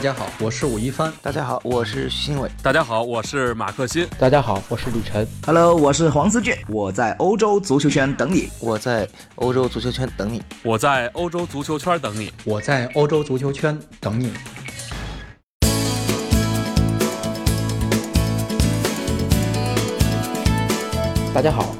大家好，我是武一帆。大家好，我是徐新伟。大家好，我是马克新。大家好，我是李晨。Hello，我是黄思俊。我在欧洲足球圈等你。我在欧洲足球圈等你。我在欧洲足球圈等你。我在欧洲足球圈等你。大家好，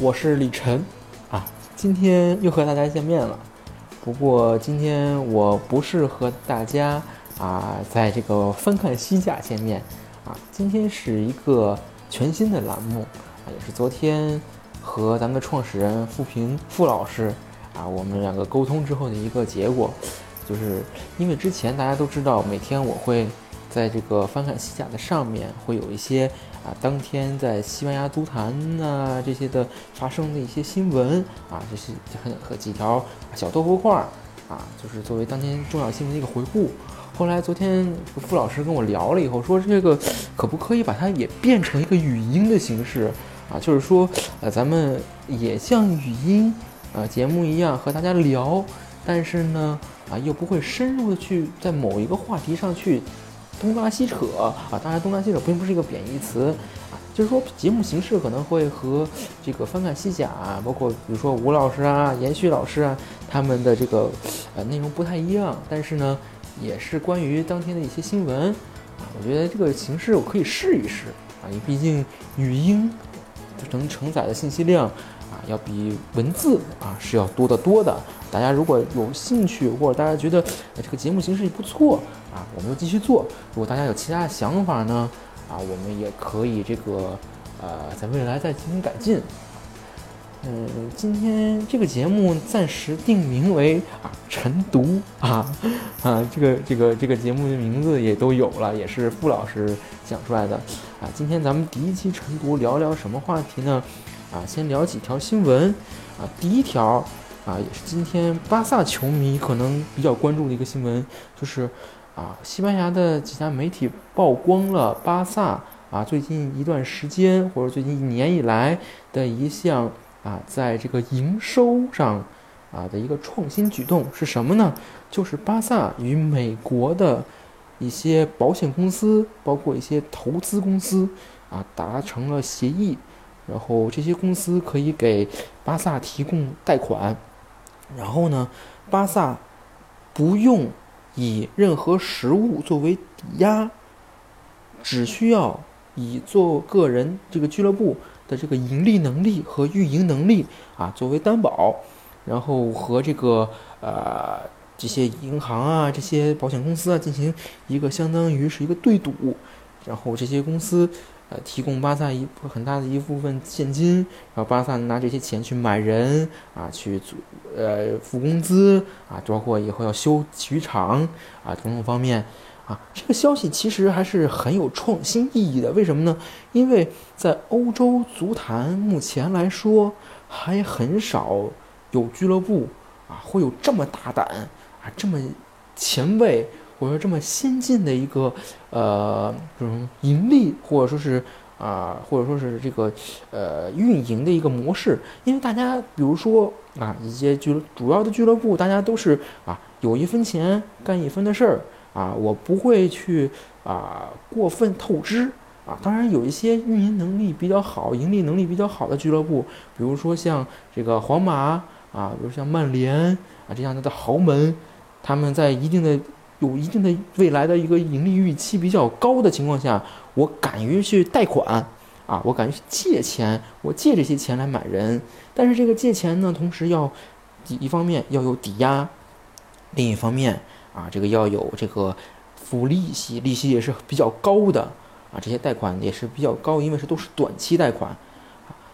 我是李晨。啊，今天又和大家见面了。不过今天我不是和大家。啊，在这个翻看西甲见面，啊，今天是一个全新的栏目，啊，也是昨天和咱们的创始人付平付老师，啊，我们两个沟通之后的一个结果，就是因为之前大家都知道，每天我会在这个翻看西甲的上面会有一些啊，当天在西班牙足坛呐这些的发生的一些新闻，啊，这是很和几条小豆腐块儿，啊，就是作为当天重要新闻的一个回顾。后来昨天傅老师跟我聊了以后，说这个可不可以把它也变成一个语音的形式啊？就是说，呃，咱们也像语音啊节目一样和大家聊，但是呢，啊又不会深入的去在某一个话题上去东拉西扯啊。当然，东拉西扯并不是一个贬义词啊，就是说节目形式可能会和这个翻看西甲，包括比如说吴老师啊、延续老师啊他们的这个呃内容不太一样，但是呢。也是关于当天的一些新闻啊，我觉得这个形式我可以试一试啊，因为毕竟语音能承载的信息量啊，要比文字啊是要多得多的。大家如果有兴趣，或者大家觉得这个节目形式不错啊，我们就继续做。如果大家有其他的想法呢，啊，我们也可以这个呃，在未来再进行改进。嗯，今天这个节目暂时定名为啊晨读啊啊，这个这个这个节目的名字也都有了，也是傅老师想出来的啊。今天咱们第一期晨读聊聊什么话题呢？啊，先聊几条新闻啊。第一条啊，也是今天巴萨球迷可能比较关注的一个新闻，就是啊，西班牙的几家媒体曝光了巴萨啊最近一段时间或者最近一年以来的一项。啊，在这个营收上，啊的一个创新举动是什么呢？就是巴萨与美国的一些保险公司，包括一些投资公司，啊达成了协议，然后这些公司可以给巴萨提供贷款，然后呢，巴萨不用以任何实物作为抵押，只需要以做个人这个俱乐部。的这个盈利能力和运营能力啊，作为担保，然后和这个呃这些银行啊、这些保险公司啊进行一个相当于是一个对赌，然后这些公司呃提供巴萨一部很大的一部分现金，然后巴萨拿这些钱去买人啊，去组呃付工资啊，包括以后要修体育场啊种种方面。啊，这个消息其实还是很有创新意义的。为什么呢？因为在欧洲足坛目前来说，还很少有俱乐部啊会有这么大胆啊、这么前卫或者说这么先进的一个呃这种盈利或者说是啊或者说是这个呃运营的一个模式。因为大家比如说啊一些俱主要的俱乐部，大家都是啊有一分钱干一分的事儿。啊，我不会去啊过分透支啊。当然，有一些运营能力比较好、盈利能力比较好的俱乐部，比如说像这个皇马啊，比如像曼联啊这样的豪门，他们在一定的、有一定的未来的一个盈利预期比较高的情况下，我敢于去贷款啊，我敢于去借钱，我借这些钱来买人。但是这个借钱呢，同时要一方面要有抵押，另一方面。啊，这个要有这个付利息，利息也是比较高的啊。这些贷款也是比较高，因为是都是短期贷款。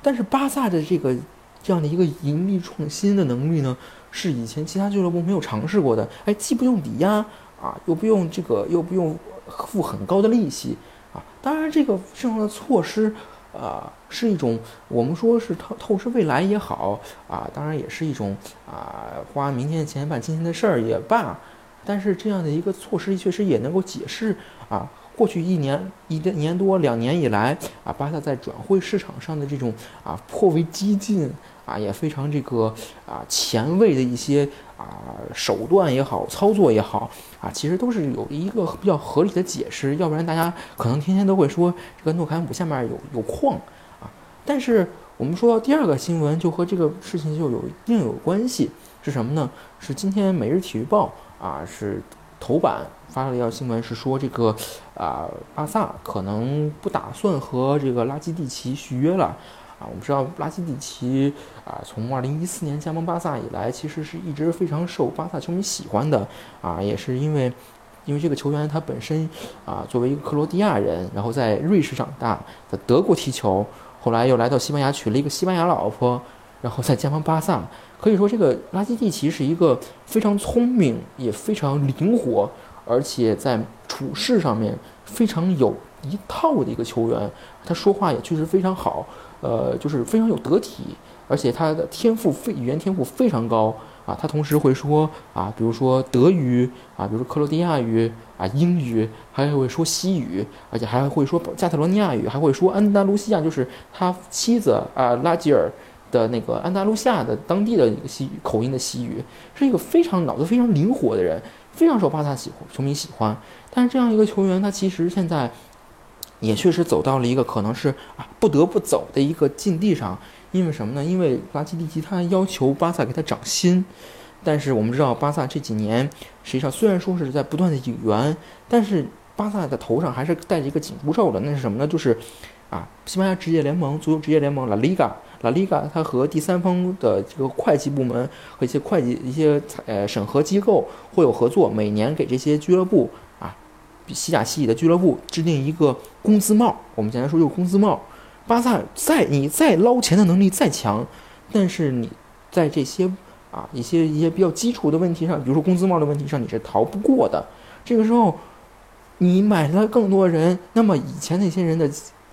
但是巴萨的这个这样的一个盈利创新的能力呢，是以前其他俱乐部没有尝试过的。哎，既不用抵押啊，又不用这个，又不用付很高的利息啊。当然，这个这样的措施啊，是一种我们说是透透视未来也好啊，当然也是一种啊，花明天的钱办今天的事儿也罢。但是这样的一个措施确实也能够解释啊，过去一年一年多两年以来啊，巴萨在转会市场上的这种啊颇为激进啊，也非常这个啊前卫的一些啊手段也好，操作也好啊，其实都是有一个比较合理的解释，要不然大家可能天天都会说这个诺坎普下面有有矿啊。但是我们说到第二个新闻，就和这个事情就有一定有关系，是什么呢？是今天《每日体育报》啊是头版发了一条新闻，是说这个啊巴萨可能不打算和这个拉基蒂奇续约了。啊，我们知道拉基蒂奇啊，从二零一四年加盟巴萨以来，其实是一直非常受巴萨球迷喜欢的啊，也是因为，因为这个球员他本身啊，作为一个克罗地亚人，然后在瑞士长大，在德国踢球，后来又来到西班牙娶了一个西班牙老婆，然后再加盟巴萨，可以说这个拉基蒂奇是一个非常聪明，也非常灵活，而且在处事上面非常有一套的一个球员，他说话也确实非常好。呃，就是非常有得体，而且他的天赋非语言天赋非常高啊。他同时会说啊，比如说德语啊，比如说克罗地亚语啊，英语，还会说西语，而且还会说加泰罗尼亚语，还会说安达卢西亚，就是他妻子啊拉吉尔的那个安达卢西亚的当地的一个西语口音的西语，是一个非常脑子非常灵活的人，非常受巴萨喜欢球迷喜欢。但是这样一个球员，他其实现在。也确实走到了一个可能是啊不得不走的一个境地上，因为什么呢？因为拉基蒂奇他要求巴萨给他涨薪，但是我们知道巴萨这几年实际上虽然说是在不断的引援，但是巴萨的头上还是戴着一个紧箍咒的，那是什么呢？就是啊西班牙职业联盟足球职业联盟 La Liga，La Liga 它和第三方的这个会计部门和一些会计一些呃审核机构会有合作，每年给这些俱乐部啊。西甲西乙的俱乐部制定一个工资帽，我们简单说就是工资帽。巴萨再你再捞钱的能力再强，但是你在这些啊一些一些比较基础的问题上，比如说工资帽的问题上，你是逃不过的。这个时候，你买了更多人，那么以前那些人的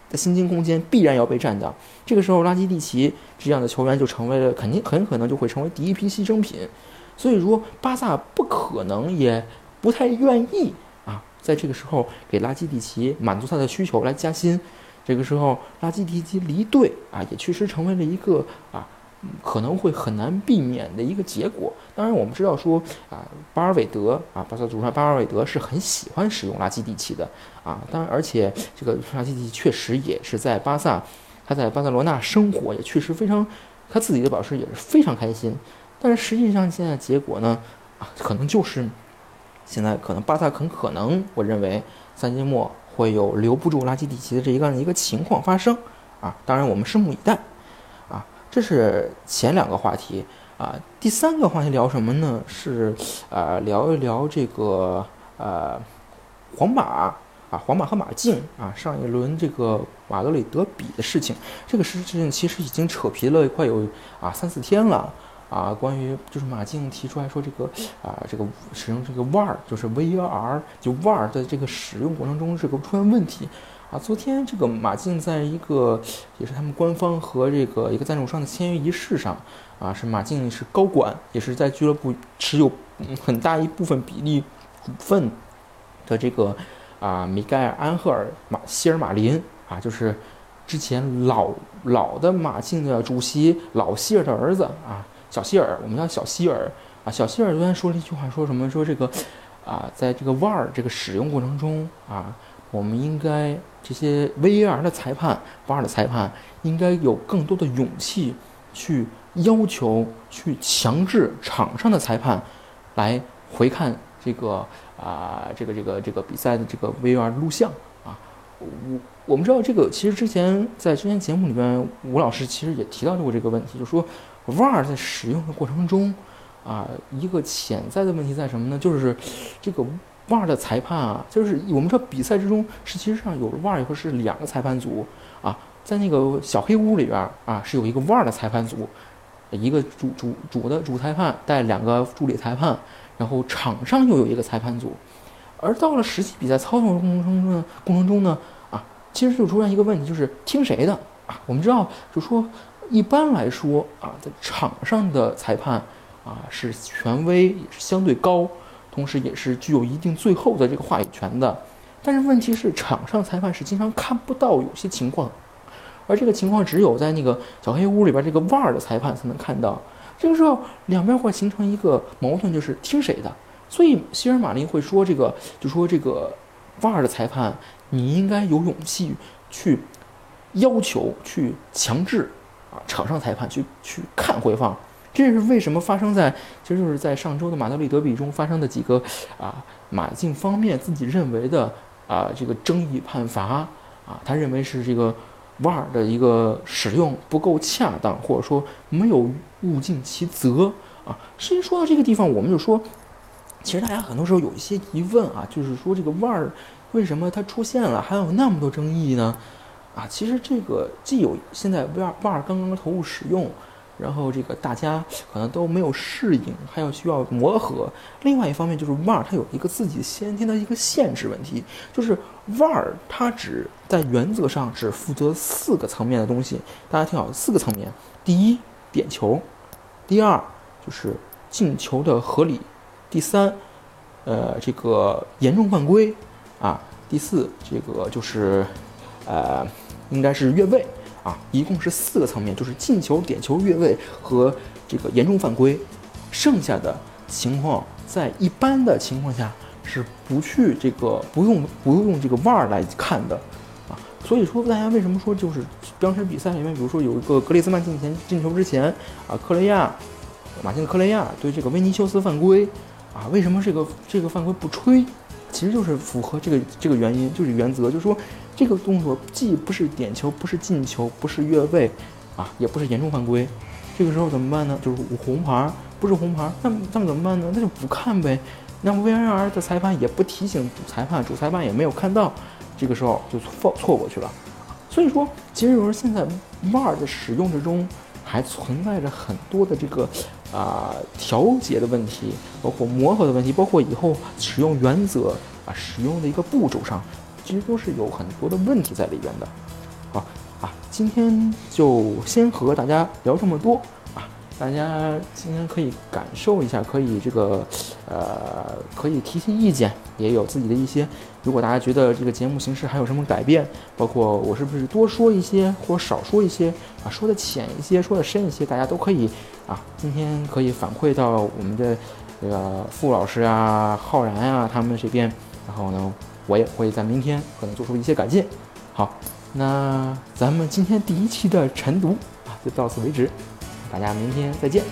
在薪金空间必然要被占掉。这个时候，拉基蒂奇这样的球员就成为了肯定很可能就会成为第一批牺牲品。所以说，巴萨不可能也不太愿意啊。在这个时候，给拉基蒂奇满足他的需求来加薪，这个时候拉基蒂奇离队啊，也确实成为了一个啊，可能会很难避免的一个结果。当然，我们知道说啊，巴尔韦德啊，巴萨主帅巴尔韦德是很喜欢使用拉基蒂奇的啊。当然，而且这个拉基蒂奇确实也是在巴萨，他在巴塞罗那生活也确实非常，他自己的表示也是非常开心。但是实际上现在结果呢，啊，可能就是。现在可能巴萨很可能，我认为三季末会有留不住拉基蒂奇的这一个一个情况发生啊！当然我们拭目以待！这是前两个话题啊，第三个话题聊什么呢？是啊，聊一聊这个呃皇马啊，皇马和马竞啊，上一轮这个马德里德比的事情。这个事情其实已经扯皮了快有啊三四天了。啊，关于就是马竞提出来说这个啊，这个使用这个 VAR 就是 VAR 就 VAR 的这个使用过程中这个出现问题啊。昨天这个马竞在一个也是他们官方和这个一个赞助商的签约仪式上啊，是马竞是高管，也是在俱乐部持有很大一部分比例股份的这个啊米盖尔安赫尔马希尔马林啊，就是之前老老的马竞的主席老希尔的儿子啊。小希尔，我们叫小希尔啊。小希尔昨天说了一句话，说什么？说这个啊，在这个 VAR 这个使用过程中啊，我们应该这些 VAR 的裁判、VAR 的裁判应该有更多的勇气去要求、去强制场上的裁判来回看这个啊，这个这个这个比赛的这个 VAR 录像啊。我我们知道这个，其实之前在之前节目里面，吴老师其实也提到过这个问题，就是说。VAR 在使用的过程中，啊，一个潜在的问题在什么呢？就是这个 VAR 的裁判啊，就是我们说比赛之中是其实上有 VAR 以后是两个裁判组啊，在那个小黑屋里边啊是有一个 VAR 的裁判组，一个主主主的主裁判带两个助理裁判，然后场上又有一个裁判组，而到了实际比赛操作过程中呢，过程中呢，啊，其实就出现一个问题，就是听谁的啊？我们知道，就说。一般来说啊，在场上的裁判啊是权威，也是相对高，同时也是具有一定最后的这个话语权的。但是问题是，场上裁判是经常看不到有些情况，而这个情况只有在那个小黑屋里边这个 VAR 的裁判才能看到。这个时候两边会形成一个矛盾，就是听谁的。所以希尔马林会说这个，就说这个 VAR 的裁判，你应该有勇气去要求、去强制啊场上裁判去去看回放。这是为什么发生在，其实就是在上周的马德里德比中发生的几个啊马竞方面自己认为的啊这个争议判罚啊，他认为是这个 VAR 的一个使用不够恰当，或者说没有物尽其责啊。实际说到这个地方，我们就说，其实大家很多时候有一些疑问啊，就是说这个 VAR 为什么它出现了，还有那么多争议呢？啊，其实这个既有现在 VAR VAR 刚刚投入使用。然后这个大家可能都没有适应，还要需要磨合。另外一方面就是 VAR 它有一个自己先天的一个限制问题，就是 VAR 它只在原则上只负责四个层面的东西。大家听好，四个层面：第一，点球；第二，就是进球的合理；第三，呃，这个严重犯规啊；第四，这个就是呃，应该是越位。啊，一共是四个层面，就是进球、点球、越位和这个严重犯规。剩下的情况，在一般的情况下是不去这个不用不用这个 VAR 来看的啊。所以说，大家为什么说就是当时比赛里面，比如说有一个格列兹曼进前进球之前啊，克雷亚马竞克雷亚对这个维尼修斯犯规啊，为什么这个这个犯规不吹？其实就是符合这个这个原因，就是原则，就是说。这个动作既不是点球，不是进球，不是越位，啊，也不是严重犯规。这个时候怎么办呢？就是红牌，不是红牌，那那么怎么办呢？那就不看呗。那么 VAR 的裁判也不提醒主裁判，主裁判也没有看到，这个时候就错错过去了。所以说，其实有时候现在 VAR 的使用之中还存在着很多的这个啊调节的问题，包括磨合的问题，包括以后使用原则啊使用的一个步骤上。其实都是有很多的问题在里边的，好啊，今天就先和大家聊这么多，大家今天可以感受一下，可以这个呃，可以提提意见，也有自己的一些。如果大家觉得这个节目形式还有什么改变，包括我是不是多说一些或少说一些啊，说的浅一些，说的深一些，大家都可以啊，今天可以反馈到我们的这个傅老师啊、浩然啊他们这边，然后呢。我也会在明天可能做出一些改进。好，那咱们今天第一期的晨读啊，就到此为止，大家明天再见。